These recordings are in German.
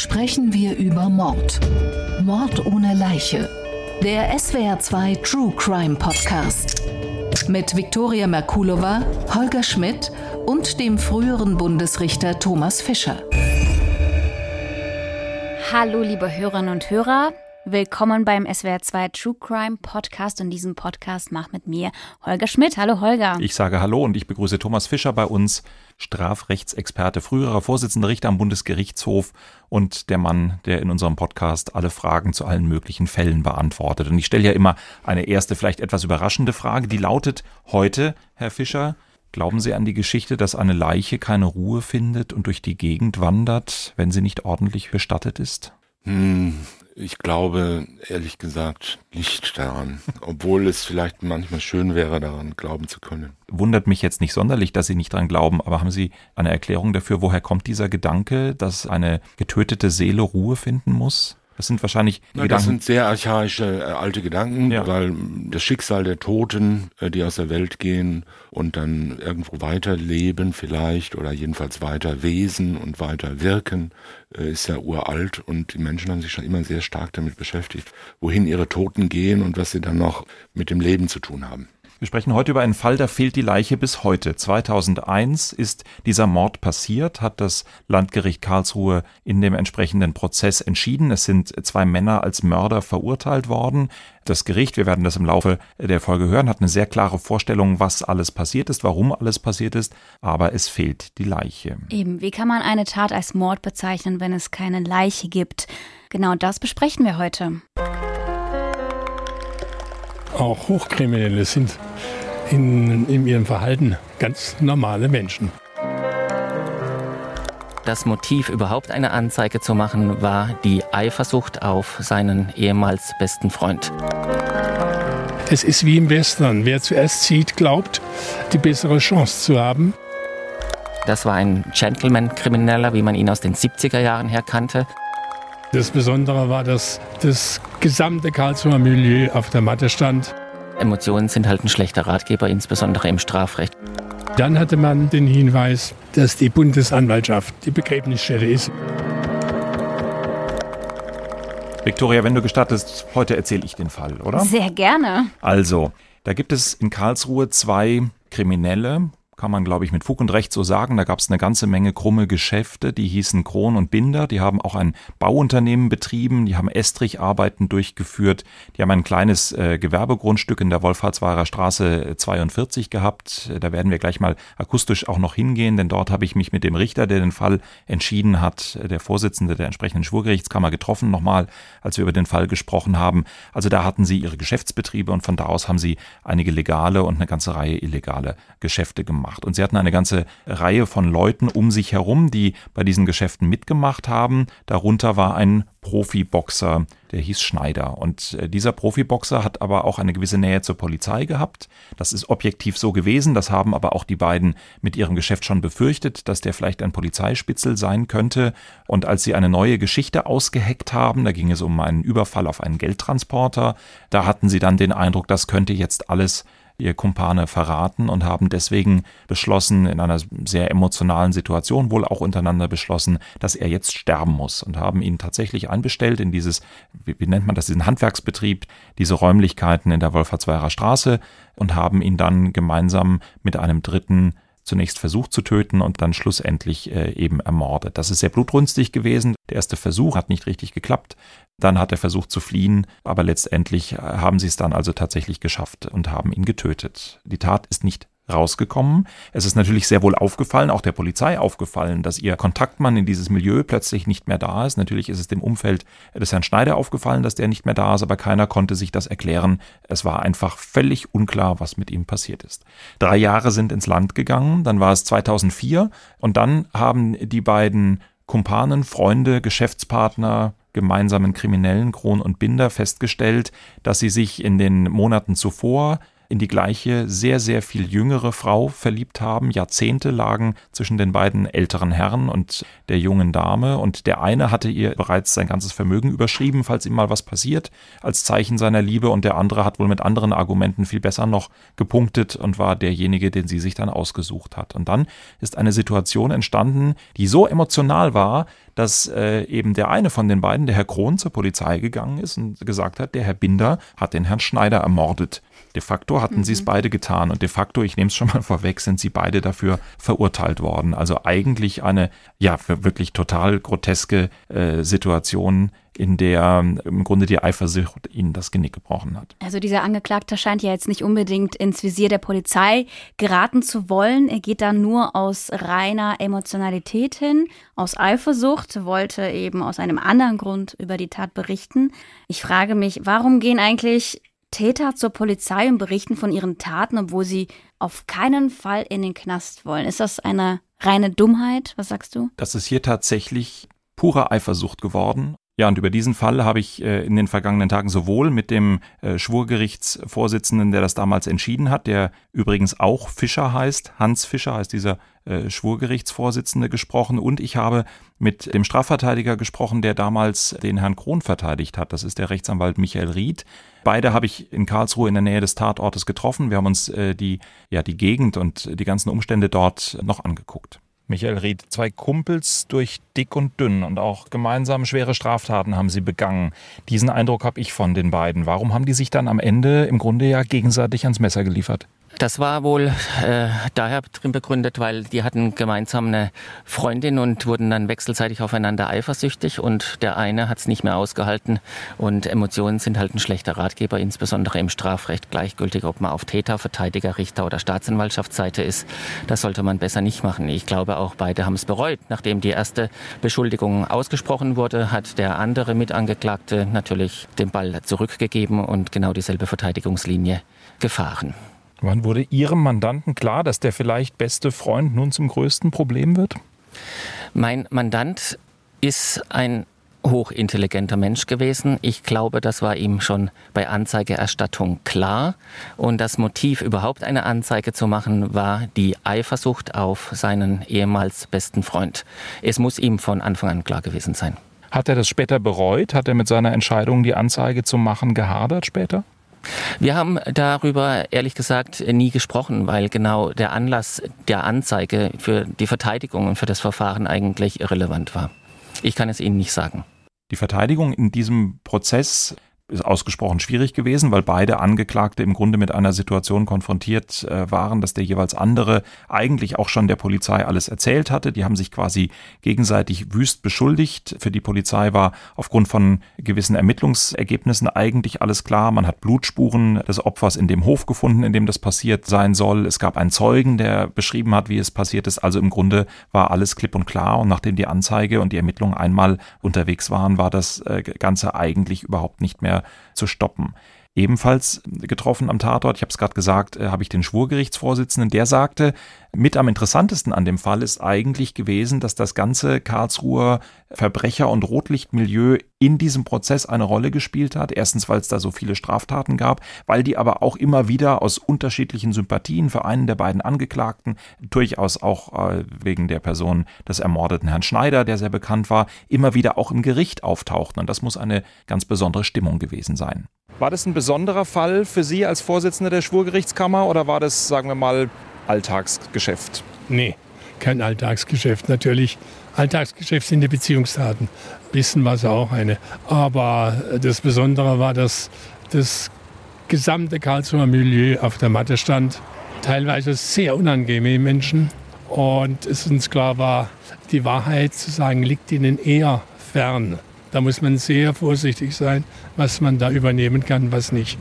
sprechen wir über Mord. Mord ohne Leiche. Der SWR2 True Crime Podcast. Mit Viktoria Merkulova, Holger Schmidt und dem früheren Bundesrichter Thomas Fischer. Hallo, liebe Hörerinnen und Hörer. Willkommen beim SWR2 True Crime Podcast und diesen Podcast macht mit mir Holger Schmidt. Hallo Holger. Ich sage Hallo und ich begrüße Thomas Fischer bei uns, Strafrechtsexperte, früherer Vorsitzender Richter am Bundesgerichtshof und der Mann, der in unserem Podcast alle Fragen zu allen möglichen Fällen beantwortet. Und ich stelle ja immer eine erste, vielleicht etwas überraschende Frage, die lautet heute, Herr Fischer, Glauben Sie an die Geschichte, dass eine Leiche keine Ruhe findet und durch die Gegend wandert, wenn sie nicht ordentlich bestattet ist? Hm, ich glaube ehrlich gesagt nicht daran, obwohl es vielleicht manchmal schön wäre, daran glauben zu können. Wundert mich jetzt nicht sonderlich, dass Sie nicht daran glauben, aber haben Sie eine Erklärung dafür, woher kommt dieser Gedanke, dass eine getötete Seele Ruhe finden muss? Das sind wahrscheinlich Na, Gedanken. Das sind sehr archaische äh, alte Gedanken, Ja. weil das Schicksal der Toten, äh, die aus der Welt gehen und dann irgendwo weiterleben vielleicht oder jedenfalls weiter wesen und weiter wirken, äh, ist ja uralt und die Menschen haben sich schon immer sehr stark damit beschäftigt, wohin ihre Toten gehen und was sie dann noch mit dem Leben zu tun haben. Wir sprechen heute über einen Fall, da fehlt die Leiche bis heute. 2001 ist dieser Mord passiert, hat das Landgericht Karlsruhe in dem entsprechenden Prozess entschieden. Es sind zwei Männer als Mörder verurteilt worden. Das Gericht, wir werden das im Laufe der Folge hören, hat eine sehr klare Vorstellung, was alles passiert ist, warum alles passiert ist, aber es fehlt die Leiche. Eben, wie kann man eine Tat als Mord bezeichnen, wenn es keine Leiche gibt? Genau das besprechen wir heute. Auch Hochkriminelle sind in, in ihrem Verhalten ganz normale Menschen. Das Motiv, überhaupt eine Anzeige zu machen, war die Eifersucht auf seinen ehemals besten Freund. Es ist wie im Western. Wer zuerst sieht, glaubt, die bessere Chance zu haben. Das war ein Gentleman-Krimineller, wie man ihn aus den 70er Jahren her kannte. Das Besondere war, dass das gesamte Karlsruher Milieu auf der Matte stand. Emotionen sind halt ein schlechter Ratgeber, insbesondere im Strafrecht. Dann hatte man den Hinweis, dass die Bundesanwaltschaft die Begräbnisstätte ist. Viktoria, wenn du gestattest, heute erzähle ich den Fall, oder? Sehr gerne. Also, da gibt es in Karlsruhe zwei Kriminelle, kann man glaube ich mit Fug und Recht so sagen. Da gab es eine ganze Menge krumme Geschäfte, die hießen Kron und Binder. Die haben auch ein Bauunternehmen betrieben, die haben Estricharbeiten durchgeführt, die haben ein kleines äh, Gewerbegrundstück in der Wolfhartsweiler Straße 42 gehabt. Da werden wir gleich mal akustisch auch noch hingehen, denn dort habe ich mich mit dem Richter, der den Fall entschieden hat, der Vorsitzende der entsprechenden Schwurgerichtskammer getroffen, nochmal, als wir über den Fall gesprochen haben. Also da hatten sie ihre Geschäftsbetriebe und von da aus haben sie einige legale und eine ganze Reihe illegale Geschäfte gemacht. Und sie hatten eine ganze Reihe von Leuten um sich herum, die bei diesen Geschäften mitgemacht haben. Darunter war ein Profiboxer, der hieß Schneider. Und äh, dieser Profiboxer hat aber auch eine gewisse Nähe zur Polizei gehabt. Das ist objektiv so gewesen. Das haben aber auch die beiden mit ihrem Geschäft schon befürchtet, dass der vielleicht ein Polizeispitzel sein könnte. Und als sie eine neue Geschichte ausgeheckt haben, da ging es um einen Überfall auf einen Geldtransporter, da hatten sie dann den Eindruck, das könnte jetzt alles ihr Kumpane verraten und haben deswegen beschlossen, in einer sehr emotionalen Situation wohl auch untereinander beschlossen, dass er jetzt sterben muss und haben ihn tatsächlich einbestellt in dieses, wie, nennt man das, diesen Handwerksbetrieb, diese Räumlichkeiten in der Wolfertsweirer Straße und haben ihn dann gemeinsam mit einem dritten zunächst versucht zu töten und dann schlussendlich äh, eben ermordet. Das ist sehr blutrünstig gewesen. Der erste Versuch hat nicht richtig geklappt. Dann hat er versucht zu fliehen, aber letztendlich äh, haben sie es dann also tatsächlich geschafft und haben ihn getötet. Die Tat ist nicht rausgekommen. Es ist natürlich sehr wohl aufgefallen, auch der Polizei aufgefallen, dass ihr Kontaktmann in dieses Milieu plötzlich nicht mehr da ist. Natürlich ist es dem Umfeld des Herrn Schneider aufgefallen, dass der nicht mehr da ist, aber keiner konnte sich das erklären. Es war einfach völlig unklar, was mit ihm passiert ist. Drei Jahre sind ins Land gegangen, dann war es 2004 und dann haben die beiden Kumpanen, Freunde, Geschäftspartner, gemeinsamen Kriminellen Kron und Binder festgestellt, dass sie sich in den Monaten zuvor in die gleiche, sehr, sehr viel jüngere Frau verliebt haben. Jahrzehnte lagen zwischen den beiden älteren Herren und der jungen Dame. Und der eine hatte ihr bereits sein ganzes Vermögen überschrieben, falls ihm mal was passiert, als Zeichen seiner Liebe. Und der andere hat wohl mit anderen Argumenten viel besser noch gepunktet und war derjenige, den sie sich dann ausgesucht hat. Und dann ist eine Situation entstanden, die so emotional war, dass äh, eben der eine von den beiden, der Herr Krohn, zur Polizei gegangen ist und gesagt hat, der Herr Binder hat den Herrn Schneider ermordet. De facto hatten mhm. sie es beide getan und de facto, ich nehme es schon mal vorweg, sind sie beide dafür verurteilt worden. Also eigentlich eine, ja, wirklich total groteske äh, Situation, in der im Grunde die Eifersucht ihnen das Genick gebrochen hat. Also dieser Angeklagte scheint ja jetzt nicht unbedingt ins Visier der Polizei geraten zu wollen. Er geht da nur aus reiner Emotionalität hin, aus Eifersucht, wollte eben aus einem anderen Grund über die Tat berichten. Ich frage mich, warum gehen eigentlich Täter zur Polizei und berichten von ihren Taten, obwohl sie auf keinen Fall in den Knast wollen. Ist das eine reine Dummheit? Was sagst du? Das ist hier tatsächlich pure Eifersucht geworden. Ja, und über diesen Fall habe ich äh, in den vergangenen Tagen sowohl mit dem äh, Schwurgerichtsvorsitzenden, der das damals entschieden hat, der übrigens auch Fischer heißt, Hans Fischer heißt dieser äh, Schwurgerichtsvorsitzende gesprochen, und ich habe mit dem Strafverteidiger gesprochen, der damals den Herrn Krohn verteidigt hat. Das ist der Rechtsanwalt Michael Ried. Beide habe ich in Karlsruhe in der Nähe des Tatortes getroffen. Wir haben uns die, ja, die Gegend und die ganzen Umstände dort noch angeguckt. Michael Ried, zwei Kumpels durch dick und dünn und auch gemeinsam schwere Straftaten haben sie begangen. Diesen Eindruck habe ich von den beiden. Warum haben die sich dann am Ende im Grunde ja gegenseitig ans Messer geliefert? Das war wohl äh, daher drin begründet, weil die hatten gemeinsam eine Freundin und wurden dann wechselseitig aufeinander eifersüchtig und der eine hat es nicht mehr ausgehalten und Emotionen sind halt ein schlechter Ratgeber, insbesondere im Strafrecht, gleichgültig, ob man auf Täter, Verteidiger, Richter oder Staatsanwaltschaftsseite ist. Das sollte man besser nicht machen. Ich glaube auch beide haben es bereut. Nachdem die erste Beschuldigung ausgesprochen wurde, hat der andere Mitangeklagte natürlich den Ball zurückgegeben und genau dieselbe Verteidigungslinie gefahren. Wann wurde Ihrem Mandanten klar, dass der vielleicht beste Freund nun zum größten Problem wird? Mein Mandant ist ein hochintelligenter Mensch gewesen. Ich glaube, das war ihm schon bei Anzeigerstattung klar. Und das Motiv, überhaupt eine Anzeige zu machen, war die Eifersucht auf seinen ehemals besten Freund. Es muss ihm von Anfang an klar gewesen sein. Hat er das später bereut? Hat er mit seiner Entscheidung, die Anzeige zu machen, gehadert später? Wir haben darüber ehrlich gesagt nie gesprochen, weil genau der Anlass der Anzeige für die Verteidigung und für das Verfahren eigentlich irrelevant war. Ich kann es Ihnen nicht sagen. Die Verteidigung in diesem Prozess ist ausgesprochen schwierig gewesen, weil beide Angeklagte im Grunde mit einer Situation konfrontiert äh, waren, dass der jeweils andere eigentlich auch schon der Polizei alles erzählt hatte. Die haben sich quasi gegenseitig wüst beschuldigt. Für die Polizei war aufgrund von gewissen Ermittlungsergebnissen eigentlich alles klar. Man hat Blutspuren des Opfers in dem Hof gefunden, in dem das passiert sein soll. Es gab einen Zeugen, der beschrieben hat, wie es passiert ist. Also im Grunde war alles klipp und klar. Und nachdem die Anzeige und die Ermittlungen einmal unterwegs waren, war das äh, Ganze eigentlich überhaupt nicht mehr zu stoppen. Ebenfalls getroffen am Tatort, ich habe es gerade gesagt, äh, habe ich den Schwurgerichtsvorsitzenden, der sagte, mit am interessantesten an dem Fall ist eigentlich gewesen, dass das ganze Karlsruher Verbrecher- und Rotlichtmilieu in diesem Prozess eine Rolle gespielt hat. Erstens, weil es da so viele Straftaten gab, weil die aber auch immer wieder aus unterschiedlichen Sympathien für einen der beiden Angeklagten, durchaus auch äh, wegen der Person des ermordeten Herrn Schneider, der sehr bekannt war, immer wieder auch im Gericht auftauchten. Und das muss eine ganz besondere Stimmung gewesen sein. War das ein besonderer Fall für Sie als Vorsitzender der Schwurgerichtskammer oder war das, sagen wir mal, Alltagsgeschäft? Nee, kein Alltagsgeschäft. Natürlich, Alltagsgeschäft sind die Beziehungstaten. Wissen war es auch eine. Aber das Besondere war, dass das gesamte Karlsruher Milieu auf der Matte stand. Teilweise sehr unangenehme Menschen. Und es uns klar war, die Wahrheit zu sagen, liegt ihnen eher fern. Da muss man sehr vorsichtig sein, was man da übernehmen kann, was nicht.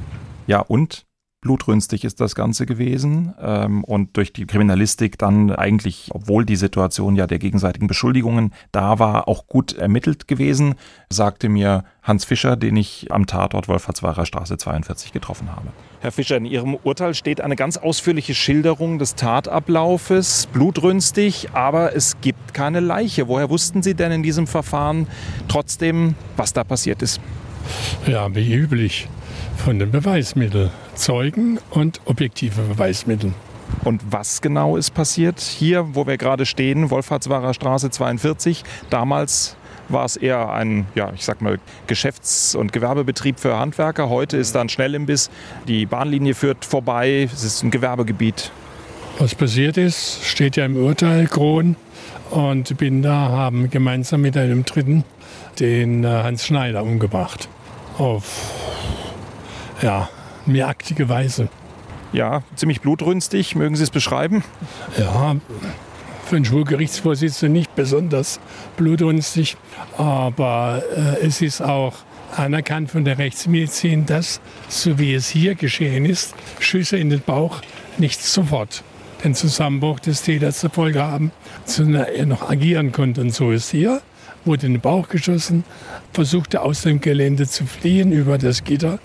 Ja, und blutrünstig ist das Ganze gewesen ähm, und durch die Kriminalistik dann eigentlich, obwohl die Situation ja der gegenseitigen Beschuldigungen da war, auch gut ermittelt gewesen, sagte mir Hans Fischer, den ich am Tatort Wolfertsweirer Straße 42 getroffen habe. Herr Fischer, in Ihrem Urteil steht eine ganz ausführliche Schilderung des Tatablaufes, blutrünstig, aber es gibt keine Leiche. Woher wussten Sie denn in diesem Verfahren trotzdem, was da passiert ist? Ja, wie üblich von den Beweismitteln, Zeugen und objektive Beweismitteln. Und was genau ist passiert hier, wo wir gerade stehen, Wolfhardswarer Straße 42? Damals war es eher ein, ja, ich sag mal, Geschäfts- und Gewerbebetrieb für Handwerker. Heute ist da ein Schnellimbiss. Die Bahnlinie führt vorbei. Es ist ein Gewerbegebiet. Was passiert ist, steht ja im Urteil. Kron und Binder haben gemeinsam mit einem Dritten den äh, Hans Schneider umgebracht. Auf, ja, mehraktige Weise. Ja, ziemlich blutrünstig. Mögen Sie es beschreiben? Ja, für einen Schwurgerichtsvorsitzenden nicht besonders blutrünstig, aber äh, es ist auch anerkannt von der Rechtsmedizin, dass, so wie es hier geschehen ist, Schüsse in den Bauch nicht sofort den Zusammenbruch des Täters zur Folge haben, sondern er noch agieren konnte. Und so ist hier, wurde in den Bauch geschossen, versuchte aus dem Gelände zu fliehen über das Gitter.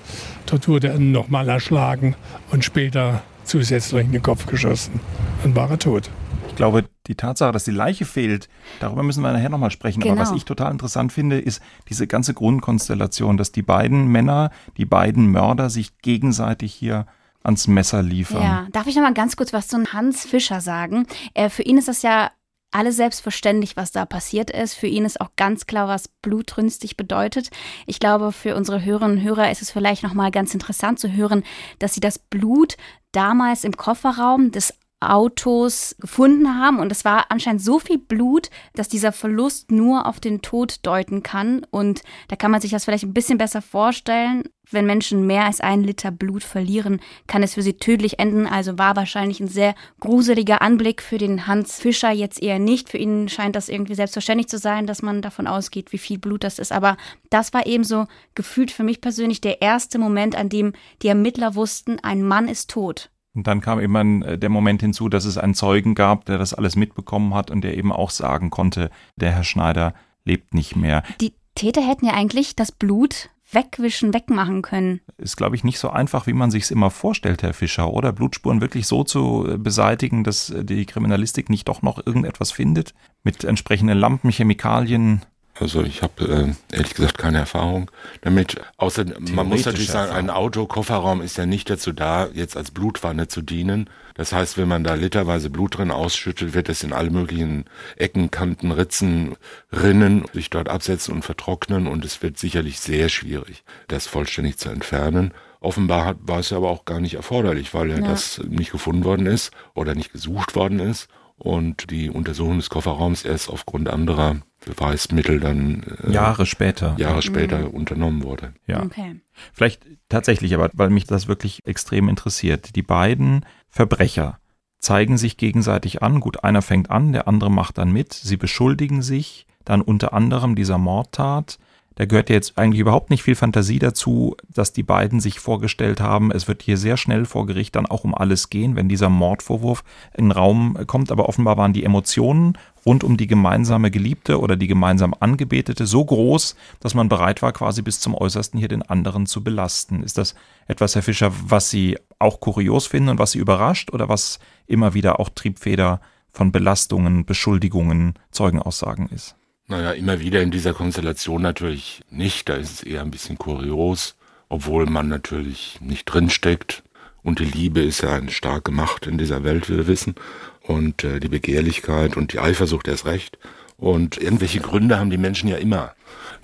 Dort wurde er nochmal erschlagen und später zusätzlich in den Kopf geschossen und war er tot. Ich glaube, die Tatsache, dass die Leiche fehlt, darüber müssen wir nachher nochmal sprechen. Genau. Aber was ich total interessant finde, ist diese ganze Grundkonstellation, dass die beiden Männer, die beiden Mörder sich gegenseitig hier ans Messer liefern. Ja, darf ich noch mal ganz kurz was zu Hans Fischer sagen? Äh, für ihn ist das ja alles selbstverständlich, was da passiert ist. Für ihn ist auch ganz klar, was blutrünstig bedeutet. Ich glaube, für unsere Hörerinnen und Hörer ist es vielleicht noch mal ganz interessant zu hören, dass sie das Blut damals im Kofferraum des Autos gefunden haben. Und es war anscheinend so viel Blut, dass dieser Verlust nur auf den Tod deuten kann. Und da kann man sich das vielleicht ein bisschen besser vorstellen. Wenn Menschen mehr als ein Liter Blut verlieren, kann es für sie tödlich enden. Also war wahrscheinlich ein sehr gruseliger Anblick für den Hans Fischer jetzt eher nicht. Für ihn scheint das irgendwie selbstverständlich zu sein, dass man davon ausgeht, wie viel Blut das ist. Aber das war eben so gefühlt für mich persönlich der erste Moment, an dem die Ermittler wussten, ein Mann ist tot. Und dann kam eben äh, der Moment hinzu, dass es einen Zeugen gab, der das alles mitbekommen hat und der eben auch sagen konnte, der Herr Schneider lebt nicht mehr. Die Täter hätten ja eigentlich das Blut wegwischen, wegmachen können. Ist, glaube ich, nicht so einfach, wie man sich es immer vorstellt, Herr Fischer, oder? Blutspuren wirklich so zu äh, beseitigen, dass äh, die Kriminalistik nicht doch noch irgendetwas findet? Mit entsprechenden Lampen, Chemikalien, Also ich habe äh, ehrlich gesagt keine Erfahrung damit. Außer man muss natürlich sagen, ein Erfahrung. Auto, Kofferraum ist ja nicht dazu da, jetzt als Blutwanne zu dienen. Das heißt, wenn man da literweise Blut drin ausschüttet, wird es in alle möglichen Ecken, Kanten, Ritzen, Rinnen sich dort absetzen und vertrocknen und es wird sicherlich sehr schwierig, das vollständig zu entfernen. Offenbar hat, war es aber auch gar nicht erforderlich, weil ja, Ja. das nicht gefunden worden ist oder nicht gesucht worden ist und die Untersuchung des Kofferraums erst aufgrund anderer Beweismittel dann äh, Jahre später. Jahre später unternommen wurde. Ja. Okay. Vielleicht tatsächlich, aber weil mich das wirklich extrem interessiert. Die beiden Verbrecher zeigen sich gegenseitig an. Gut, einer fängt an, der andere macht dann mit. Sie beschuldigen sich dann unter anderem dieser Mordtat. Da gehört ja jetzt eigentlich überhaupt nicht viel Fantasie dazu, dass die beiden sich vorgestellt haben. Es wird hier sehr schnell vor Gericht dann auch um alles gehen, wenn dieser Mordvorwurf in den Raum kommt. Aber offenbar waren die Emotionen rund um die gemeinsame Geliebte oder die gemeinsam Angebetete so groß, dass man bereit war, quasi bis zum Äußersten hier den anderen zu belasten. Ist das etwas, Herr Fischer, was Sie auch kurios finden und was Sie überrascht oder was immer wieder auch Triebfeder von Belastungen, Beschuldigungen, Zeugenaussagen ist? Naja, immer wieder in dieser Konstellation natürlich nicht. Da ist es eher ein bisschen kurios, obwohl man natürlich nicht drinsteckt. Und die Liebe ist ja eine starke Macht in dieser Welt, wie wir wissen. Und äh, die Begehrlichkeit und die Eifersucht erst recht. Und irgendwelche Gründe haben die Menschen ja immer.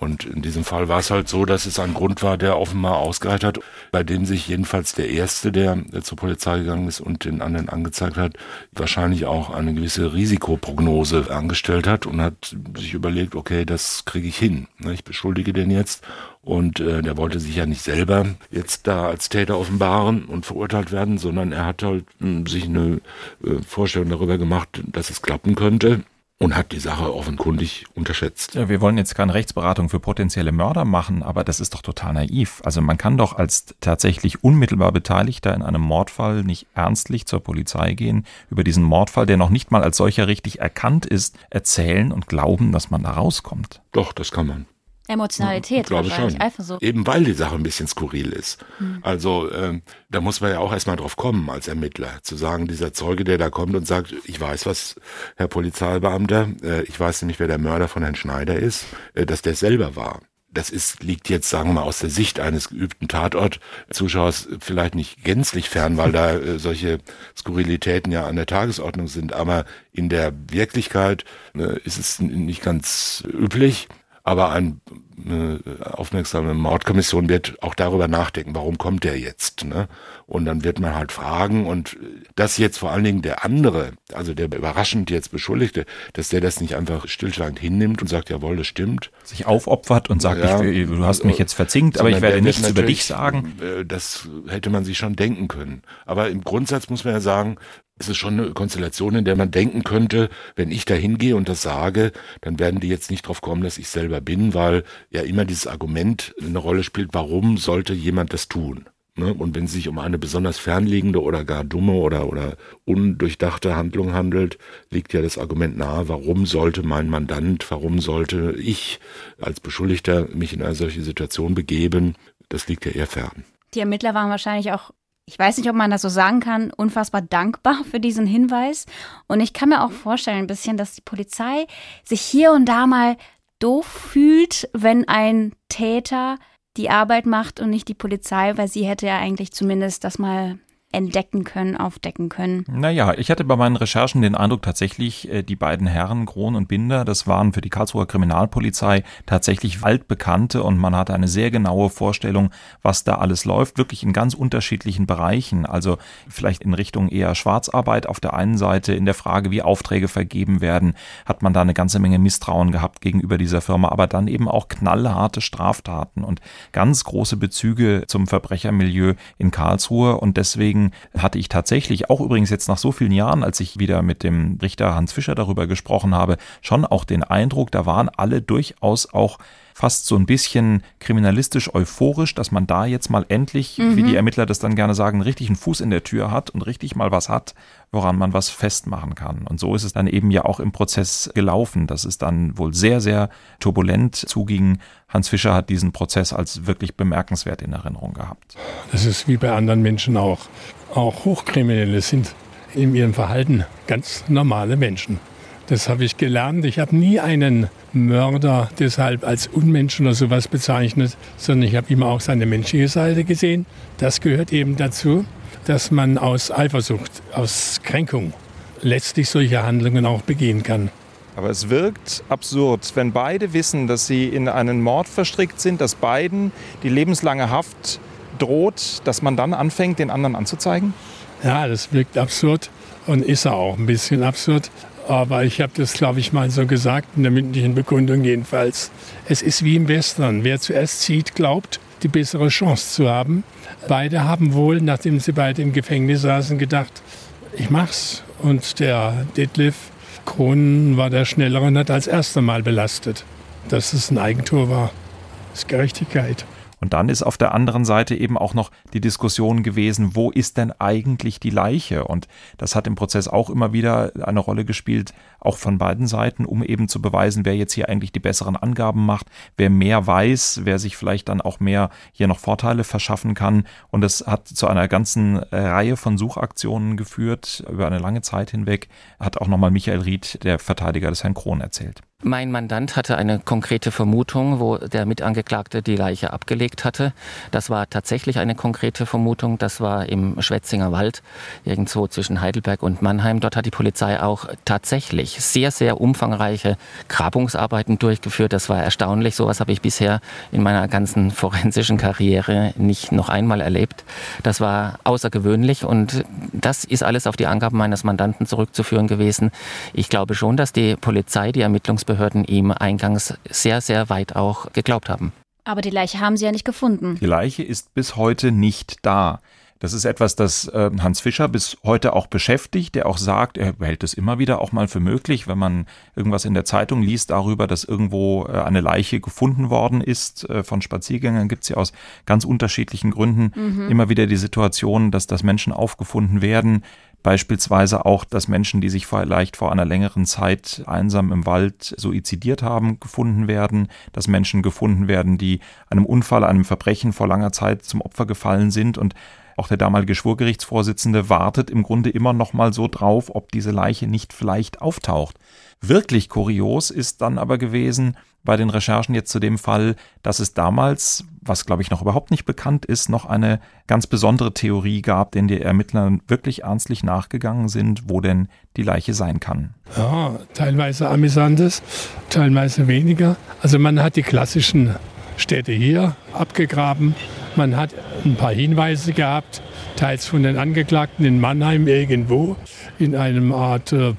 Und in diesem Fall war es halt so, dass es ein Grund war, der offenbar ausgereicht hat, bei dem sich jedenfalls der Erste, der, zur Polizei gegangen ist und den anderen angezeigt hat, wahrscheinlich auch eine gewisse Risikoprognose angestellt hat und hat sich überlegt, okay, das kriege ich hin. ne, Ich beschuldige den jetzt. Und äh, der wollte sich ja nicht selber jetzt da als Täter offenbaren und verurteilt werden, sondern er hat halt mh, sich eine äh, Vorstellung darüber gemacht, dass es klappen könnte und hat die Sache offenkundig unterschätzt. Ja, wir wollen jetzt keine Rechtsberatung für potenzielle Mörder machen, aber das ist doch total naiv. Also man kann doch als tatsächlich unmittelbar Beteiligter in einem Mordfall nicht ernstlich zur Polizei gehen, über diesen Mordfall, der noch nicht mal als solcher richtig erkannt ist, erzählen und glauben, dass man da rauskommt. Doch, das kann man. Emotionalität, Ich glaube wahrscheinlich, schon. Eifersucht. Eben weil die Sache ein bisschen skurril ist. Also ähm, da muss man ja auch erstmal drauf kommen als Ermittler, zu sagen, dieser Zeuge, der da kommt und sagt, ich weiß was, Herr Polizeibeamter, äh, ich weiß nämlich, wer der Mörder von Herrn Schneider ist, äh, dass der selber war. Das ist, liegt jetzt, sagen wir mal, aus der Sicht eines geübten Tatort-Zuschauers vielleicht nicht gänzlich fern, weil da äh, solche Skurrilitäten ja an der Tagesordnung sind. Aber in der Wirklichkeit äh, ist es nicht ganz üblich. Aber ein eine aufmerksame Mordkommission wird auch darüber nachdenken, warum kommt der jetzt? Ne? Und dann wird man halt fragen und dass jetzt vor allen Dingen der andere, also der überraschend jetzt Beschuldigte, dass der das nicht einfach stillschweigend hinnimmt und sagt, jawohl, das stimmt. Sich aufopfert und sagt, ja, ich, du hast mich jetzt verzinkt, aber ich werde nichts über dich sagen. Äh, das hätte man sich schon denken können. Aber im Grundsatz muss man ja sagen, es ist schon eine Konstellation, in der man denken könnte, wenn ich da hingehe und das sage, dann werden die jetzt nicht drauf kommen, dass ich selber bin, weil ja immer dieses Argument eine Rolle spielt, warum sollte jemand das tun? Ne? Und wenn es sich um eine besonders fernliegende oder gar dumme oder, oder undurchdachte Handlung handelt, liegt ja das Argument nahe, warum sollte mein Mandant, warum sollte ich als Beschuldigter mich in eine solche Situation begeben? Das liegt ja eher fern. Die Ermittler waren wahrscheinlich auch ich weiß nicht, ob man das so sagen kann, unfassbar dankbar für diesen Hinweis. Und ich kann mir auch vorstellen, ein bisschen, dass die Polizei sich hier und da mal doof fühlt, wenn ein Täter die Arbeit macht und nicht die Polizei, weil sie hätte ja eigentlich zumindest das mal entdecken können, aufdecken können. Naja, ich hatte bei meinen Recherchen den Eindruck tatsächlich, äh, die beiden Herren, Kron und Binder, das waren für die Karlsruher Kriminalpolizei tatsächlich Waldbekannte und man hatte eine sehr genaue Vorstellung, was da alles läuft, wirklich in ganz unterschiedlichen Bereichen. Also vielleicht in Richtung eher Schwarzarbeit auf der einen Seite, in der Frage, wie Aufträge vergeben werden, hat man da eine ganze Menge Misstrauen gehabt gegenüber dieser Firma, aber dann eben auch knallharte Straftaten und ganz große Bezüge zum Verbrechermilieu in Karlsruhe und deswegen deswegen hatte ich tatsächlich auch übrigens jetzt nach so vielen Jahren, als ich wieder mit dem Richter Hans Fischer darüber gesprochen habe, schon auch den Eindruck, da waren alle durchaus auch fast so ein bisschen kriminalistisch euphorisch, dass man da jetzt mal endlich, mhm. wie die Ermittler das dann gerne sagen, richtig einen Fuß in der Tür hat und richtig mal was hat, woran man was festmachen kann. Und so ist es dann eben ja auch im Prozess gelaufen, dass es dann wohl sehr, sehr turbulent zuging. Hans Fischer hat diesen Prozess als wirklich bemerkenswert in Erinnerung gehabt. Das ist wie bei anderen Menschen auch. Auch Hochkriminelle sind in ihrem Verhalten ganz normale Menschen. Das habe ich gelernt. Ich habe nie einen Mörder deshalb als Unmensch oder sowas bezeichnet, sondern ich habe immer auch seine menschliche Seite gesehen. Das gehört eben dazu, dass man aus Eifersucht, aus Kränkung letztlich solche Handlungen auch begehen kann. Aber es wirkt absurd, wenn beide wissen, dass sie in einen Mord verstrickt sind, dass beiden die lebenslange Haft droht, dass man dann anfängt, den anderen anzuzeigen? Ja, das wirkt absurd und ist auch ein bisschen absurd. Aber ich habe das, glaube ich, mal so gesagt, in der mündlichen Bekundung jedenfalls. Es ist wie im Western. Wer zuerst zieht, glaubt, die bessere Chance zu haben. Beide haben wohl, nachdem sie beide im Gefängnis saßen, gedacht, ich mach's. Und der Detlef Kronen war der Schnellere und hat als erster Mal belastet. Dass es ein Eigentor war. Das ist Gerechtigkeit. Und dann ist auf der anderen Seite eben auch noch die Diskussion gewesen, wo ist denn eigentlich die Leiche? Und das hat im Prozess auch immer wieder eine Rolle gespielt, auch von beiden Seiten, um eben zu beweisen, wer jetzt hier eigentlich die besseren Angaben macht, wer mehr weiß, wer sich vielleicht dann auch mehr hier noch Vorteile verschaffen kann. Und das hat zu einer ganzen Reihe von Suchaktionen geführt, über eine lange Zeit hinweg, hat auch nochmal Michael Ried, der Verteidiger des Herrn Krohn, erzählt. Mein Mandant hatte eine konkrete Vermutung, wo der Mitangeklagte die Leiche abgelegt hatte. Das war tatsächlich eine konkrete Vermutung. Das war im Schwetzinger Wald, irgendwo zwischen Heidelberg und Mannheim. Dort hat die Polizei auch tatsächlich sehr, sehr umfangreiche Grabungsarbeiten durchgeführt. Das war erstaunlich. Sowas habe ich bisher in meiner ganzen forensischen Karriere nicht noch einmal erlebt. Das war außergewöhnlich und das ist alles auf die Angaben meines Mandanten zurückzuführen gewesen. Ich glaube schon, dass die Polizei, die Ermittlungs Ermittlungsbehörden ihm eingangs sehr, sehr weit auch geglaubt haben. Aber die Leiche haben sie ja nicht gefunden. Die Leiche ist bis heute nicht da. Das ist etwas, das äh, Hans Fischer bis heute auch beschäftigt, der auch sagt, er hält es immer wieder auch mal für möglich, wenn man irgendwas in der Zeitung liest darüber, dass irgendwo äh, eine Leiche gefunden worden ist äh, von Spaziergängern, gibt es ja aus ganz unterschiedlichen Gründen mhm. immer wieder die Situation, dass das Menschen aufgefunden werden, Beispielsweise auch, dass Menschen, die sich vielleicht vor einer längeren Zeit einsam im Wald suizidiert haben, gefunden werden, dass Menschen gefunden werden, die einem Unfall, einem Verbrechen vor langer Zeit zum Opfer gefallen sind und auch der damalige Schwurgerichtsvorsitzende wartet im Grunde immer noch mal so drauf, ob diese Leiche nicht vielleicht auftaucht. Wirklich kurios ist dann aber gewesen, bei den Recherchen jetzt zu dem Fall, dass es damals, was glaube ich noch überhaupt nicht bekannt ist, noch eine ganz besondere Theorie gab, den die Ermittler wirklich ernstlich nachgegangen sind, wo denn die Leiche sein kann. Ja, teilweise amüsantes, teilweise weniger. Also man hat die klassischen Städte hier abgegraben. Man hat ein paar Hinweise gehabt, teils von den Angeklagten in Mannheim irgendwo in einem Art äh,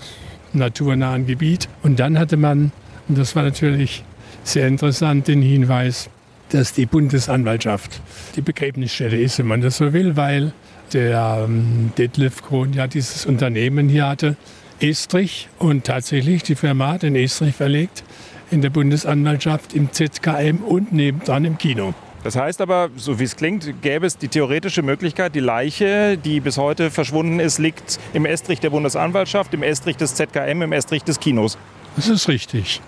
naturnahen Gebiet. Und dann hatte man, und das war natürlich sehr interessant, den Hinweis, dass die Bundesanwaltschaft die Begräbnisstätte ist, wenn man das so will, weil der ähm, Detlef Krohn ja dieses Unternehmen hier hatte, Estrich, und tatsächlich die Firma hat den Estrich verlegt in der Bundesanwaltschaft, im ZKM und nebendran im Kino. Das heißt aber, so wie es klingt, gäbe es die theoretische Möglichkeit, die Leiche, die bis heute verschwunden ist, liegt im Estrich der Bundesanwaltschaft, im Estrich des ZKM, im Estrich des Kinos. Das ist richtig.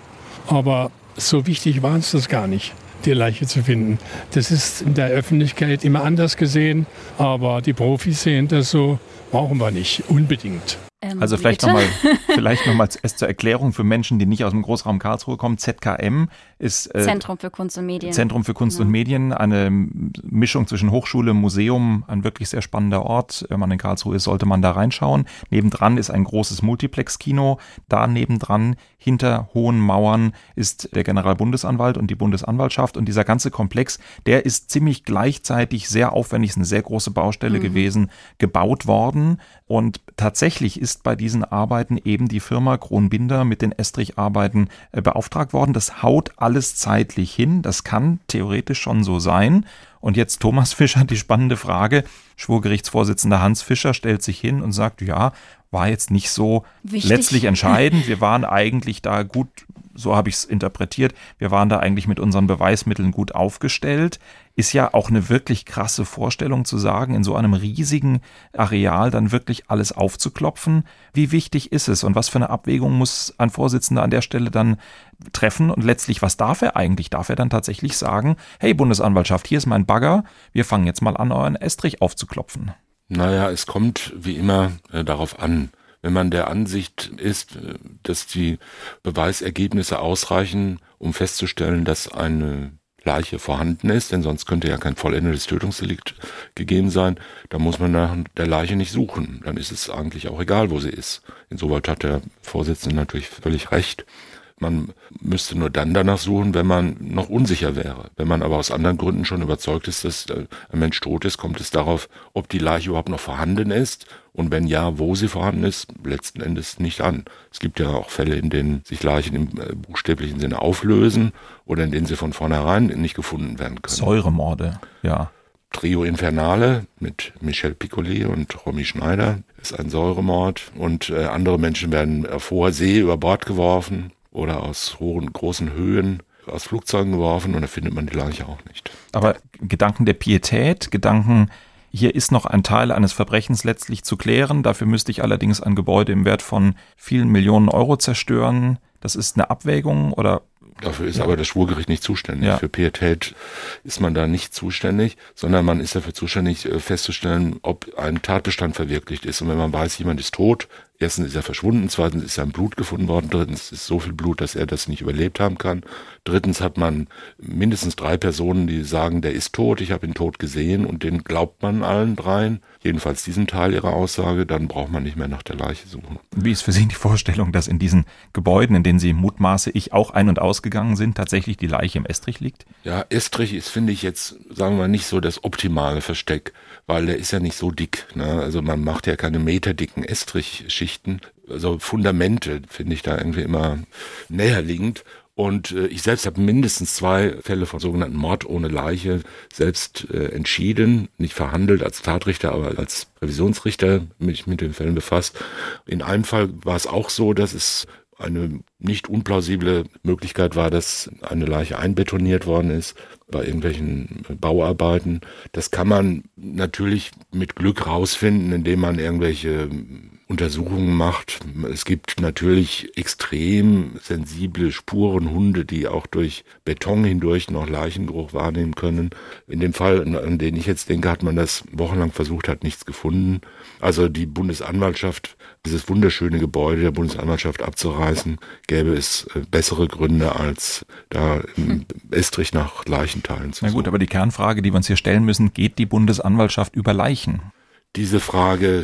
Aber so wichtig war es das gar nicht, die Leiche zu finden. Das ist in der Öffentlichkeit immer anders gesehen, aber die Profis sehen das so, brauchen wir nicht unbedingt. Ähm, Also vielleicht nochmal vielleicht noch mal erst zur Erklärung für Menschen, die nicht aus dem Großraum Karlsruhe kommen. ZKM ist äh, Zentrum für Kunst und Medien. Zentrum für Kunst und Medien, eine Mischung zwischen Hochschule, Museum, ein wirklich sehr spannender Ort. Wenn man in Karlsruhe ist, sollte man da reinschauen. Nebendran ist ein großes Multiplex-Kino. Da nebendran, hinter hohen Mauern, ist der Generalbundesanwalt und die Bundesanwaltschaft. Und dieser ganze Komplex, der ist ziemlich gleichzeitig sehr aufwendig, ist eine sehr große Baustelle gewesen, gebaut worden. Und tatsächlich ist bei diesen Arbeiten eben die Firma Kronbinder mit den Estrich-Arbeiten äh, beauftragt worden. Das haut alles zeitlich hin. Das kann theoretisch schon so sein. Und jetzt Thomas Fischer, die spannende Frage. Schwurgerichtsvorsitzender Hans Fischer stellt sich hin und sagt, ja, war jetzt nicht so Wichtig. letztlich entscheidend. Wir waren eigentlich da gut, so habe ich es interpretiert, wir waren da eigentlich mit unseren Beweismitteln gut aufgestellt. Ist ja auch eine wirklich krasse Vorstellung zu sagen, in so einem riesigen Areal dann wirklich alles aufzuklopfen. Wie wichtig ist es und was für eine Abwägung muss ein Vorsitzender an der Stelle dann treffen und letztlich, was darf er eigentlich? Darf er dann tatsächlich sagen, hey Bundesanwaltschaft, hier ist mein Bagger, wir fangen jetzt mal an, euren Estrich aufzuklopfen? Naja, es kommt wie immer äh, darauf an. Wenn man der Ansicht ist, äh, dass die Beweisergebnisse ausreichen, um festzustellen, dass eine Leiche vorhanden ist, denn sonst könnte ja kein vollendetes Tötungsdelikt gegeben sein, dann muss man nach der Leiche nicht suchen. Dann ist es eigentlich auch egal, wo sie ist. Insoweit hat der Vorsitzende natürlich völlig recht. Man müsste nur dann danach suchen, wenn man noch unsicher wäre. Wenn man aber aus anderen Gründen schon überzeugt ist, dass äh, ein Mensch tot ist, kommt es darauf, ob die Leiche überhaupt noch vorhanden ist und wenn ja, wo sie vorhanden ist, letzten Endes nicht an. Es gibt ja auch Fälle, in denen sich Leichen im äh, buchstäblichen Sinne auflösen oder in denen sie von vornherein nicht gefunden werden können. Säuremorde, ja. Trio Infernale mit Michel Piccoli und Romy Schneider ist ein Säuremord und äh, andere Menschen werden hoher See über Bord geworfen oder aus hohen, großen Höhen aus Flugzeugen geworfen und da findet man die Leiche auch nicht. Aber Gedanken der Pietät, Gedanken, hier ist noch ein Teil eines Verbrechens letztlich zu klären. Dafür müsste ich allerdings ein Gebäude im Wert von vielen Millionen Euro zerstören. Das ist eine Abwägung oder Dafür ist aber das Schwurgericht nicht zuständig. Ja. Für Pietät ist man da nicht zuständig, sondern man ist dafür zuständig, äh, festzustellen, ob ein Tatbestand verwirklicht ist. Und wenn man weiß, jemand ist tot, erstens ist er verschwunden, zweitens ist sein Blut gefunden worden, drittens ist so viel Blut, dass er das nicht überlebt haben kann. Drittens hat man mindestens drei Personen, die sagen, der ist tot, ich habe ihn tot gesehen und den glaubt man allen dreien, jedenfalls diesen Teil ihrer Aussage, dann braucht man nicht mehr nach der Leiche suchen. wie ist für Sie die Vorstellung, dass in diesen Gebäuden, in denen Sie mutmaße ich auch ein- und ausgegangen sind, tatsächlich die Leiche im Estrich liegt? Ja, Estrich ist, finde ich jetzt, sagen wir mal, nicht so das optimale Versteck, weil der ist ja nicht so dick. Ne? Also man macht ja keine meterdicken Estrichschichten. Also Fundamente finde ich da irgendwie immer näher liegend. Und äh, ich selbst habe mindestens zwei Fälle von sogenannten Mord ohne Leiche selbst äh, entschieden, nicht verhandelt als Tatrichter, aber als Revisionsrichter mich mit den Fällen befasst. In einem Fall war es auch so, dass es eine nicht unplausible Möglichkeit war, dass eine Leiche einbetoniert worden ist bei irgendwelchen Bauarbeiten. Das kann man natürlich mit Glück rausfinden, indem man irgendwelche Untersuchungen macht. Es gibt natürlich extrem sensible Spurenhunde, die auch durch Beton hindurch noch Leichengeruch wahrnehmen können. In dem Fall, an den ich jetzt denke, hat man das wochenlang versucht, hat nichts gefunden. Also die Bundesanwaltschaft, dieses wunderschöne Gebäude der Bundesanwaltschaft abzureißen, gäbe es äh, bessere Gründe, als da im Estrich nach Leichenteilen zu suchen. Na gut, aber die Kernfrage, die wir uns hier stellen müssen, geht die Bundesanwaltschaft über Leichen? Diese Frage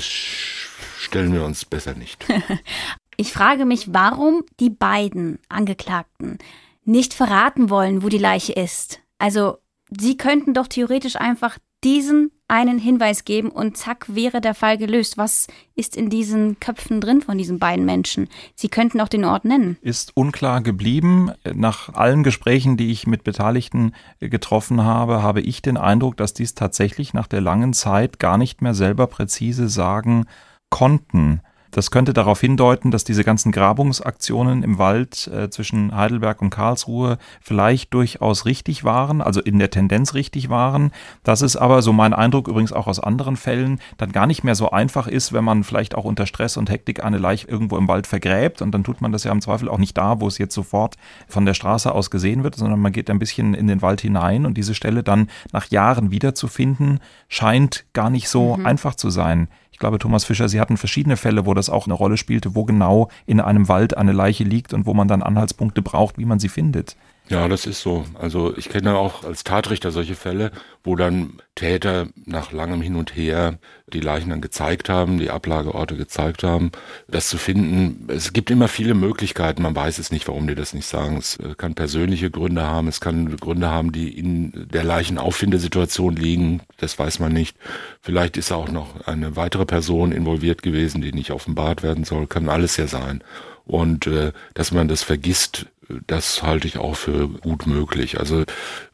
stellen wir uns besser nicht. ich frage mich, warum die beiden Angeklagten nicht verraten wollen, wo die Leiche ist. Also, sie könnten doch theoretisch einfach diesen einen Hinweis geben und zack wäre der Fall gelöst. Was ist in diesen Köpfen drin von diesen beiden Menschen? Sie könnten auch den Ort nennen. Ist unklar geblieben. Nach allen Gesprächen, die ich mit Beteiligten getroffen habe, habe ich den Eindruck, dass dies tatsächlich nach der langen Zeit gar nicht mehr selber präzise sagen konnten. Das könnte darauf hindeuten, dass diese ganzen Grabungsaktionen im Wald äh, zwischen Heidelberg und Karlsruhe vielleicht durchaus richtig waren, also in der Tendenz richtig waren. Dass es aber, so mein Eindruck übrigens auch aus anderen Fällen, dann gar nicht mehr so einfach ist, wenn man vielleicht auch unter Stress und Hektik eine Leiche irgendwo im Wald vergräbt. Und dann tut man das ja im Zweifel auch nicht da, wo es jetzt sofort von der Straße aus gesehen wird, sondern man geht ein bisschen in den Wald hinein und diese Stelle dann nach Jahren wiederzufinden, scheint gar nicht so mhm. einfach zu sein glaube, Thomas Fischer, Sie hatten verschiedene Fälle, wo das auch eine Rolle spielte, wo genau in einem Wald eine Leiche liegt und wo man dann Anhaltspunkte braucht, wie man sie findet. Ja, das ist so. Also ich kenne auch als Tatrichter solche Fälle, wo dann Täter nach langem Hin und Her die Leichen dann gezeigt haben, die Ablageorte gezeigt haben. Das zu finden, es gibt immer viele Möglichkeiten. Man weiß es nicht, warum die das nicht sagen. Es äh, kann persönliche Gründe haben, es kann Gründe haben, die in der Leichenauffindersituation liegen. Das weiß man nicht. Vielleicht ist auch noch eine weitere Person involviert gewesen, die nicht offenbart werden soll. Kann alles ja sein. Und äh, dass man das vergisst, das halte ich auch für gut möglich. Also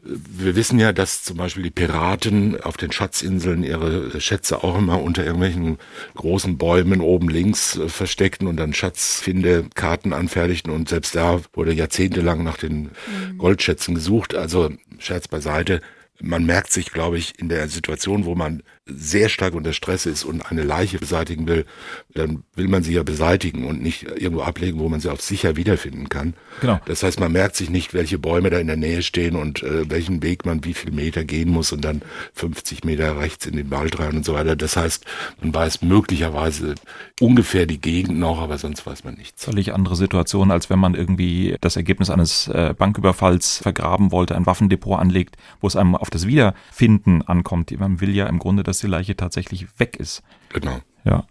wir wissen ja, dass zum Beispiel die Piraten auf den Schatzinseln ihre Schätze auch immer unter irgendwelchen großen Bäumen oben links äh, versteckten und dann Schatzfindekarten anfertigten und selbst da wurde jahrzehntelang nach den mhm. Goldschätzen gesucht. Also Scherz beiseite, man merkt sich, glaube ich, in der Situation, wo man sehr stark unter Stress ist und eine Leiche beseitigen will, dann will man sie ja beseitigen und nicht irgendwo ablegen, wo man sie auf sicher wiederfinden kann. Genau. Das heißt, man merkt sich nicht, welche Bäume da in der Nähe stehen und äh, welchen Weg man wie viel Meter gehen muss und dann 50 Meter rechts in den Wald rein und so weiter. Das heißt, man weiß möglicherweise ungefähr die Gegend noch, aber sonst weiß man nichts. Völlig andere Situation, als wenn man irgendwie das Ergebnis eines äh, Banküberfalls vergraben wollte, ein Waffendepot anlegt, wo es einem auf das Wiederfinden ankommt. Man will ja im Grunde, dass die Leiche tatsächlich weg ist. Genau. Ja.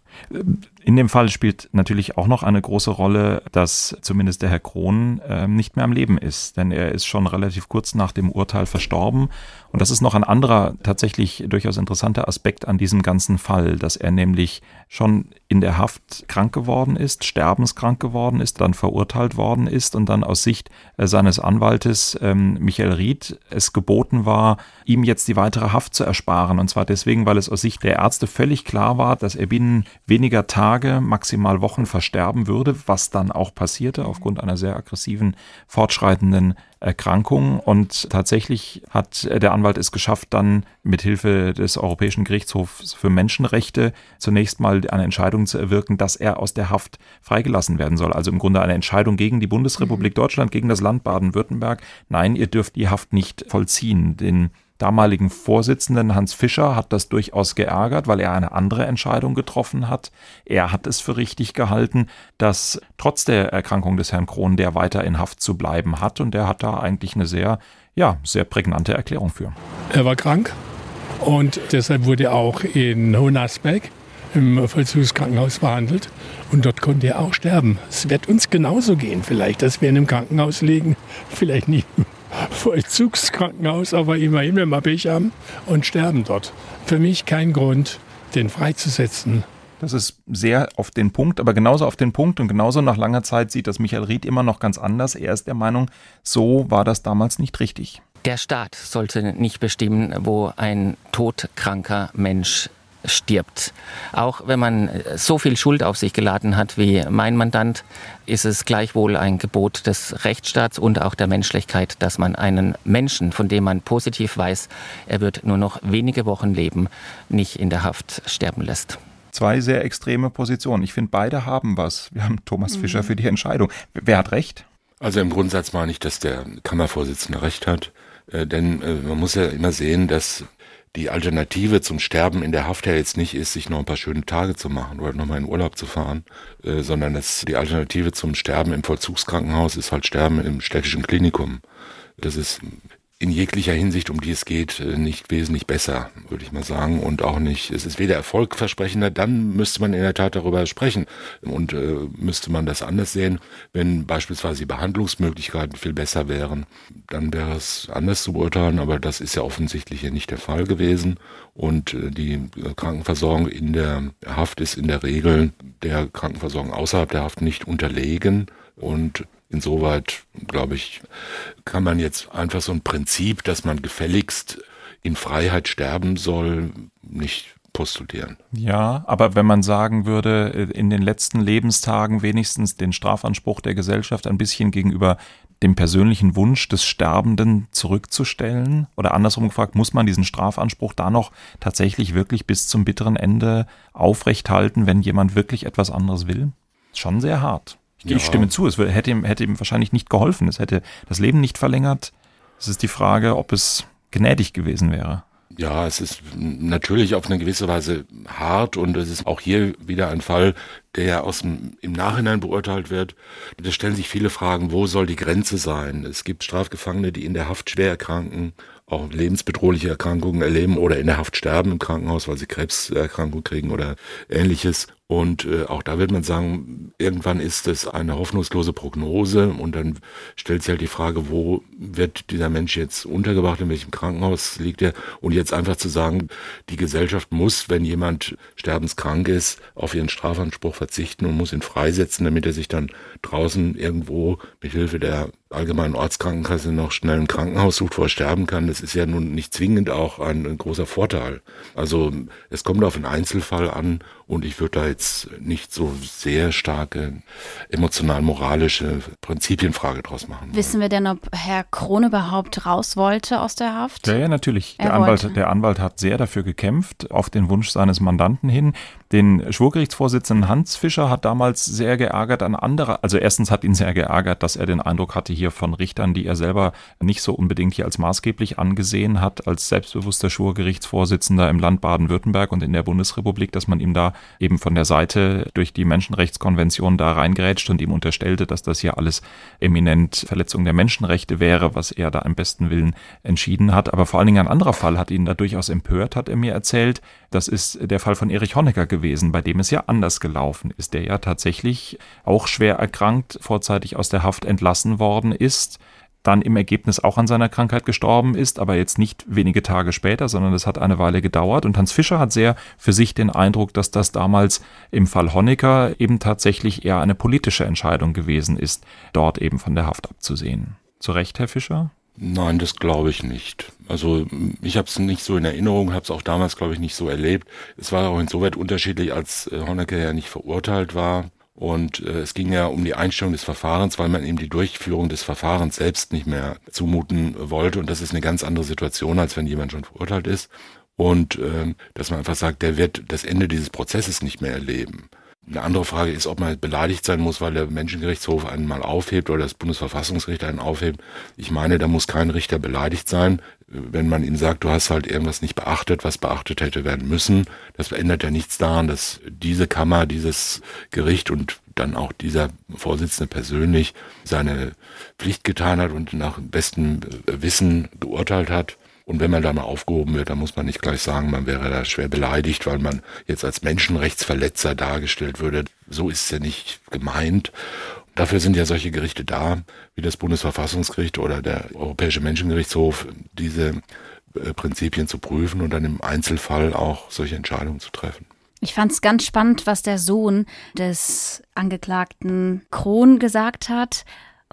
In dem Fall spielt natürlich auch noch eine große Rolle, dass zumindest der Herr Krohn äh, nicht mehr am Leben ist, denn er ist schon relativ kurz nach dem Urteil verstorben. Und das ist noch ein anderer tatsächlich durchaus interessanter Aspekt an diesem ganzen Fall, dass er nämlich schon in der Haft krank geworden ist, sterbenskrank geworden ist, dann verurteilt worden ist und dann aus Sicht äh, seines Anwaltes ähm, Michael Ried es geboten war, ihm jetzt die weitere Haft zu ersparen. Und zwar deswegen, weil es aus Sicht der Ärzte völlig klar war, dass er binnen weniger Tage, maximal Wochen versterben würde, was dann auch passierte aufgrund einer sehr aggressiven, fortschreitenden Erkrankung. Und tatsächlich hat der Anwalt es geschafft, dann mit Hilfe des Europäischen Gerichtshofs für Menschenrechte zunächst mal eine Entscheidung zu erwirken, dass er aus der Haft freigelassen werden soll. Also im Grunde eine Entscheidung gegen die Bundesrepublik mhm. Deutschland, gegen das Land Baden-Württemberg. Nein, ihr dürft die Haft nicht vollziehen. Den damaligen Vorsitzenden Hans Fischer hat das durchaus geärgert, weil er eine andere Entscheidung getroffen hat. Er hat es für richtig gehalten, dass trotz der Erkrankung des Herrn Krohn der weiter in Haft zu bleiben hat und er hat da eigentlich eine sehr, ja, sehr prägnante Erklärung für. Er war krank und deshalb wurde er auch in Hohenasberg im Vollzugskrankenhaus behandelt und dort konnte er auch sterben. Es wird uns genauso gehen vielleicht, dass wir in einem Krankenhaus liegen, vielleicht nicht Vollzugskrankenhaus, aber immerhin, wenn wir Pech haben und sterben dort. Für mich kein Grund, den freizusetzen. Das ist sehr auf den Punkt, aber genauso auf den Punkt und genauso nach langer Zeit sieht das Michael Ried immer noch ganz anders. Er ist der Meinung, so war das damals nicht richtig. Der Staat sollte nicht bestimmen, wo ein todkranker Mensch stirbt. Auch wenn man äh, so viel Schuld auf sich geladen hat wie mein Mandant, ist es gleichwohl ein Gebot des Rechtsstaats und auch der Menschlichkeit, dass man einen Menschen, von dem man positiv weiß, er wird nur noch wenige Wochen leben, nicht in der Haft sterben lässt. Zwei sehr extreme Positionen. Ich finde, beide haben was. Wir haben Thomas mhm. Fischer für die Entscheidung. Wer hat recht? Also im Grundsatz meine ich, dass der Kammervorsitzende recht hat. Äh, denn äh, man muss ja immer sehen, dass die Alternative zum Sterben in der Haft ja jetzt nicht ist, sich noch ein paar schöne Tage zu machen oder nochmal in Urlaub zu fahren, äh, sondern dass die Alternative zum Sterben im Vollzugskrankenhaus ist halt Sterben im städtischen Klinikum. Das ist in jeglicher Hinsicht, um die es geht, äh, nicht wesentlich besser, würde ich mal sagen. Und auch nicht, es ist weder erfolgversprechender, dann müsste man in der Tat darüber sprechen. Und äh, müsste man das anders sehen, wenn beispielsweise die Behandlungsmöglichkeiten viel besser wären, dann wäre es anders zu beurteilen, aber das ist ja offensichtlich hier nicht der Fall gewesen. Und äh, die Krankenversorgung in der Haft ist in der Regel der Krankenversorgung außerhalb der Haft nicht unterlegen. Und Insoweit, glaube ich, kann man jetzt einfach so ein Prinzip, dass man gefälligst in Freiheit sterben soll, nicht postulieren. Ja, aber wenn man sagen würde, in den letzten Lebenstagen wenigstens den Strafanspruch der Gesellschaft ein bisschen gegenüber dem persönlichen Wunsch des Sterbenden zurückzustellen? Oder andersrum gefragt, muss man diesen Strafanspruch da noch tatsächlich wirklich bis zum bitteren Ende aufrechthalten, wenn jemand wirklich etwas anderes will? Schon sehr hart. Ja. Ich stimme zu, es hätte ihm, hätte ihm wahrscheinlich nicht geholfen. Es hätte das Leben nicht verlängert. Es ist die Frage, ob es gnädig gewesen wäre. Ja, es ist natürlich auf eine gewisse Weise hart und es ist auch hier wieder ein Fall, der aus dem, im Nachhinein beurteilt wird. Da stellen sich viele Fragen, wo soll die Grenze sein? Es gibt Strafgefangene, die in der Haft schwer erkranken auch lebensbedrohliche Erkrankungen erleben oder in der Haft sterben im Krankenhaus, weil sie Krebserkrankung kriegen oder ähnliches. Und äh, auch da wird man sagen, irgendwann ist es eine hoffnungslose Prognose und dann stellt sich halt die Frage, wo wird dieser Mensch jetzt untergebracht, in welchem Krankenhaus liegt er? Und jetzt einfach zu sagen, die Gesellschaft muss, wenn jemand sterbenskrank ist, auf ihren Strafanspruch verzichten und muss ihn freisetzen, damit er sich dann draußen irgendwo mit Hilfe der allgemeinen Ortskrankenkasse noch schnell ein Krankenhaus sucht, wo er sterben kann. Das ist ja nun nicht zwingend auch ein, ein großer Vorteil. Also es kommt auf einen Einzelfall an und ich würde da jetzt nicht so sehr starke emotional-moralische Prinzipienfrage draus machen. Wollen. Wissen wir denn, ob Herr Krohn überhaupt raus wollte aus der Haft? Ja, ja natürlich. der Anwalt, der Anwalt hat sehr dafür gekämpft, auf den Wunsch seines Mandanten hin. Den Schwurgerichtsvorsitzenden Hans Fischer hat damals sehr geärgert an anderer, also erstens hat ihn sehr geärgert, dass er den Eindruck hatte hier von Richtern, die er selber nicht so unbedingt hier als maßgeblich angesehen hat, als selbstbewusster Schwurgerichtsvorsitzender im Land Baden-Württemberg und in der Bundesrepublik, dass man ihm da eben von der Seite durch die Menschenrechtskonvention da reingerätscht und ihm unterstellte, dass das hier alles eminent Verletzung der Menschenrechte wäre, was er da im besten Willen entschieden hat. Aber vor allen Dingen ein anderer Fall hat ihn da durchaus empört, hat er mir erzählt. Das ist der Fall von Erich Honecker gewesen, bei dem es ja anders gelaufen ist, der ja tatsächlich auch schwer erkrankt vorzeitig aus der Haft entlassen worden ist dann im Ergebnis auch an seiner Krankheit gestorben ist, aber jetzt nicht wenige Tage später, sondern es hat eine Weile gedauert. Und Hans Fischer hat sehr für sich den Eindruck, dass das damals im Fall Honecker eben tatsächlich eher eine politische Entscheidung gewesen ist, dort eben von der Haft abzusehen. Zu Recht, Herr Fischer? Nein, das glaube ich nicht. Also ich habe es nicht so in Erinnerung, habe es auch damals, glaube ich, nicht so erlebt. Es war auch insoweit unterschiedlich, als äh, Honecker ja nicht verurteilt war. Und äh, es ging ja um die Einstellung des Verfahrens, weil man eben die Durchführung des Verfahrens selbst nicht mehr zumuten wollte. Und das ist eine ganz andere Situation, als wenn jemand schon verurteilt ist. Und äh, dass man einfach sagt, der wird das Ende dieses Prozesses nicht mehr erleben. Eine andere Frage ist, ob man beleidigt sein muss, weil der Menschengerichtshof einen mal aufhebt oder das Bundesverfassungsgericht einen aufhebt. Ich meine, da muss kein Richter beleidigt sein, wenn man ihm sagt, du hast halt irgendwas nicht beachtet, was beachtet hätte werden müssen. Das ändert ja nichts daran, dass diese Kammer, dieses Gericht und dann auch dieser Vorsitzende persönlich seine Pflicht getan hat und nach bestem Wissen geurteilt hat. Und wenn man da mal aufgehoben wird, dann muss man nicht gleich sagen, man wäre da schwer beleidigt, weil man jetzt als Menschenrechtsverletzer dargestellt würde. So ist es ja nicht gemeint. Dafür sind ja solche Gerichte da, wie das Bundesverfassungsgericht oder der Europäische Menschengerichtshof, diese äh, Prinzipien zu prüfen und dann im Einzelfall auch solche Entscheidungen zu treffen. Ich fand es ganz spannend, was der Sohn des Angeklagten Kron gesagt hat.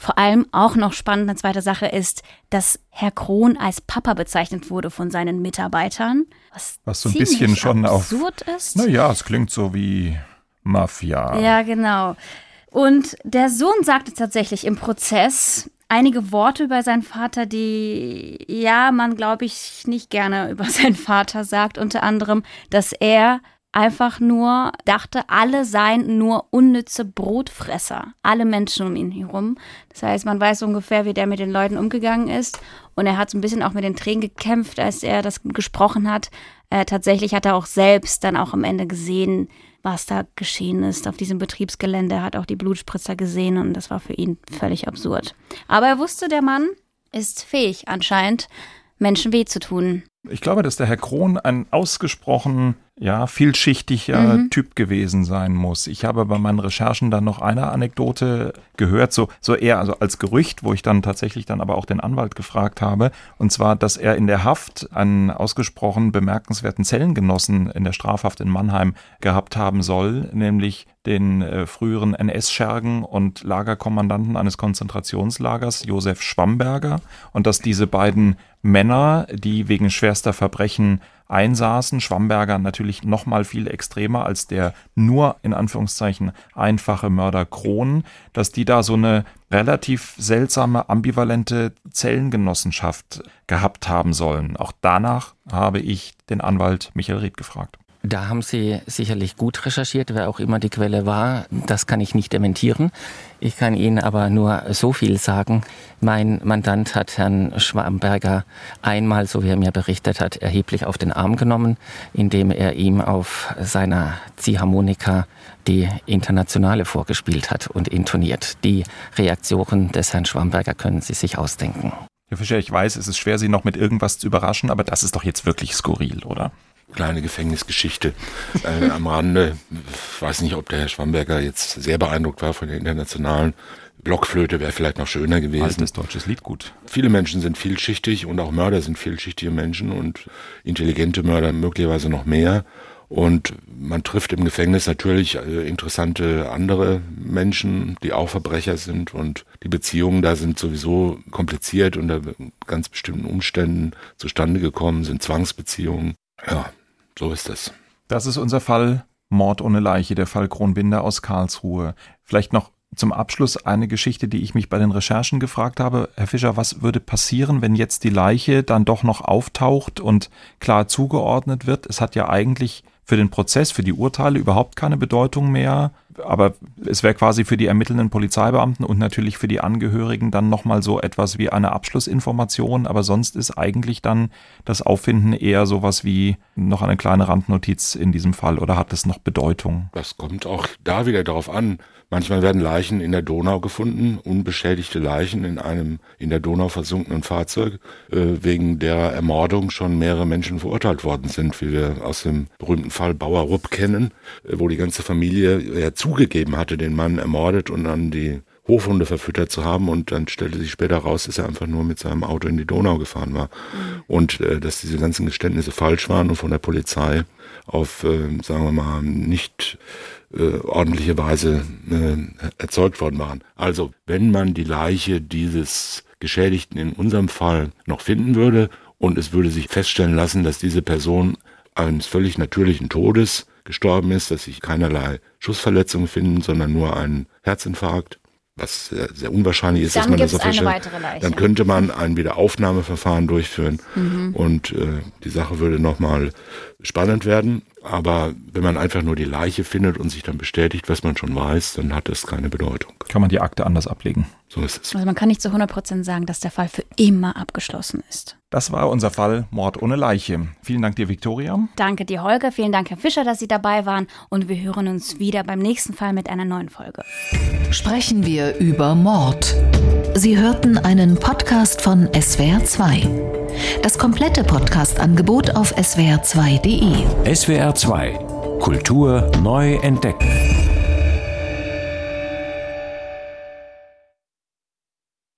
Vor allem auch noch spannend eine zweite Sache ist, dass Herr Krohn als Papa bezeichnet wurde von seinen Mitarbeitern. Was, was so ein bisschen schon absurd auf, ist. Naja, es klingt so wie Mafia. Ja, genau. Und der Sohn sagte tatsächlich im Prozess einige Worte über seinen Vater, die ja, man glaube ich nicht gerne über seinen Vater sagt. Unter anderem, dass er einfach nur dachte, alle seien nur unnütze Brotfresser. Alle Menschen um ihn herum. Das heißt, man weiß ungefähr, wie der mit den Leuten umgegangen ist. Und er hat so ein bisschen auch mit den Tränen gekämpft, als er das gesprochen hat. Äh, tatsächlich hat er auch selbst dann auch am Ende gesehen, was da geschehen ist auf diesem Betriebsgelände. Er hat auch die Blutspritzer gesehen und das war für ihn völlig absurd. Aber er wusste, der Mann ist fähig anscheinend, Menschen weh zu tun. Ich glaube, dass der Herr Krohn ein ausgesprochen ja, vielschichtiger mhm. Typ gewesen sein muss. Ich habe bei meinen Recherchen dann noch eine Anekdote gehört, so, so eher also als Gerücht, wo ich dann tatsächlich dann aber auch den Anwalt gefragt habe. Und zwar, dass er in der Haft einen ausgesprochen bemerkenswerten Zellengenossen in der Strafhaft in Mannheim gehabt haben soll, nämlich den äh, früheren NS-Schergen und Lagerkommandanten eines Konzentrationslagers, Josef Schwamberger, und dass diese beiden Männer, die wegen schwerster Verbrechen einsaßen. Schwamberger natürlich noch mal viel extremer als der nur in Anführungszeichen einfache Mörder Kron, dass die da so eine relativ seltsame ambivalente Zellengenossenschaft gehabt haben sollen. Auch danach habe ich den Anwalt Michael Ried gefragt. Da haben Sie sicherlich gut recherchiert, wer auch immer die Quelle war. Das kann ich nicht dementieren. Ich kann Ihnen aber nur so viel sagen. Mein Mandant hat Herrn Schwamberger einmal, so wie er mir berichtet hat, erheblich auf den Arm genommen, indem er ihm auf seiner Ziehharmonika die Internationale vorgespielt hat und intoniert. Die Reaktionen des Herrn Schwamberger können Sie sich ausdenken. Herr Fischer, ich weiß, es ist schwer, Sie noch mit irgendwas zu überraschen, aber das ist doch jetzt wirklich skurril, oder? Kleine Gefängnisgeschichte äh, am Rande. Ich weiß nicht, ob der Herr Schwamberger jetzt sehr beeindruckt war von der internationalen Blockflöte wäre vielleicht noch schöner gewesen. Altes deutsches Lied gut. Viele Menschen sind vielschichtig und auch Mörder sind vielschichtige Menschen und intelligente Mörder möglicherweise noch mehr. Und man trifft im Gefängnis natürlich äh, interessante andere Menschen, die auch Verbrecher sind und die Beziehungen da sind sowieso kompliziert unter ganz bestimmten Umständen zustande gekommen, sind Zwangsbeziehungen. Ja, so ist es. Das ist unser Fall Mord ohne Leiche, der Fall Kronbinder aus Karlsruhe. Vielleicht noch zum Abschluss eine Geschichte, die ich mich bei den Recherchen gefragt habe. Herr Fischer, was würde passieren, wenn jetzt die Leiche dann doch noch auftaucht und klar zugeordnet wird? Es hat ja eigentlich für den Prozess, für die Urteile überhaupt keine Bedeutung mehr. Aber es wäre quasi für die ermittelnden Polizeibeamten und natürlich für die Angehörigen dann nochmal so etwas wie eine Abschlussinformation. Aber sonst ist eigentlich dann das Auffinden eher sowas wie noch eine kleine Randnotiz in diesem Fall oder hat es noch Bedeutung? Das kommt auch da wieder darauf an. Manchmal werden Leichen in der Donau gefunden, unbeschädigte Leichen in einem in der Donau versunkenen Fahrzeug, äh, wegen der Ermordung schon mehrere Menschen verurteilt worden sind, wie wir aus dem berühmten Fall Bauer Rupp kennen, äh, wo die ganze Familie ja zugegeben hatte, den Mann ermordet und dann die Hofhunde verfüttert zu haben und dann stellte sich später raus, dass er einfach nur mit seinem Auto in die Donau gefahren war mhm. und äh, dass diese ganzen Geständnisse falsch waren und von der Polizei auf, äh, sagen wir mal, nicht äh, ordentliche Weise äh, erzeugt worden waren. Also wenn man die Leiche dieses Geschädigten in unserem Fall noch finden würde und es würde sich feststellen lassen, dass diese Person eines völlig natürlichen Todes gestorben ist, dass sich keinerlei Schussverletzungen finden, sondern nur ein Herzinfarkt, was sehr, sehr unwahrscheinlich ist, dann dass man das auf dann könnte man ein Wiederaufnahmeverfahren durchführen mhm. und äh, die Sache würde nochmal spannend werden. Aber wenn man einfach nur die Leiche findet und sich dann bestätigt, was man schon weiß, dann hat das keine Bedeutung. Kann man die Akte anders ablegen. So ist es. Also man kann nicht zu 100 Prozent sagen, dass der Fall für immer abgeschlossen ist. Das war unser Fall Mord ohne Leiche. Vielen Dank dir, Viktoria. Danke dir, Holger. Vielen Dank, Herr Fischer, dass Sie dabei waren. Und wir hören uns wieder beim nächsten Fall mit einer neuen Folge. Sprechen wir über Mord. Sie hörten einen Podcast von SWR2. Das komplette Podcast-Angebot auf swr2.de. SWR2 Kultur neu entdecken.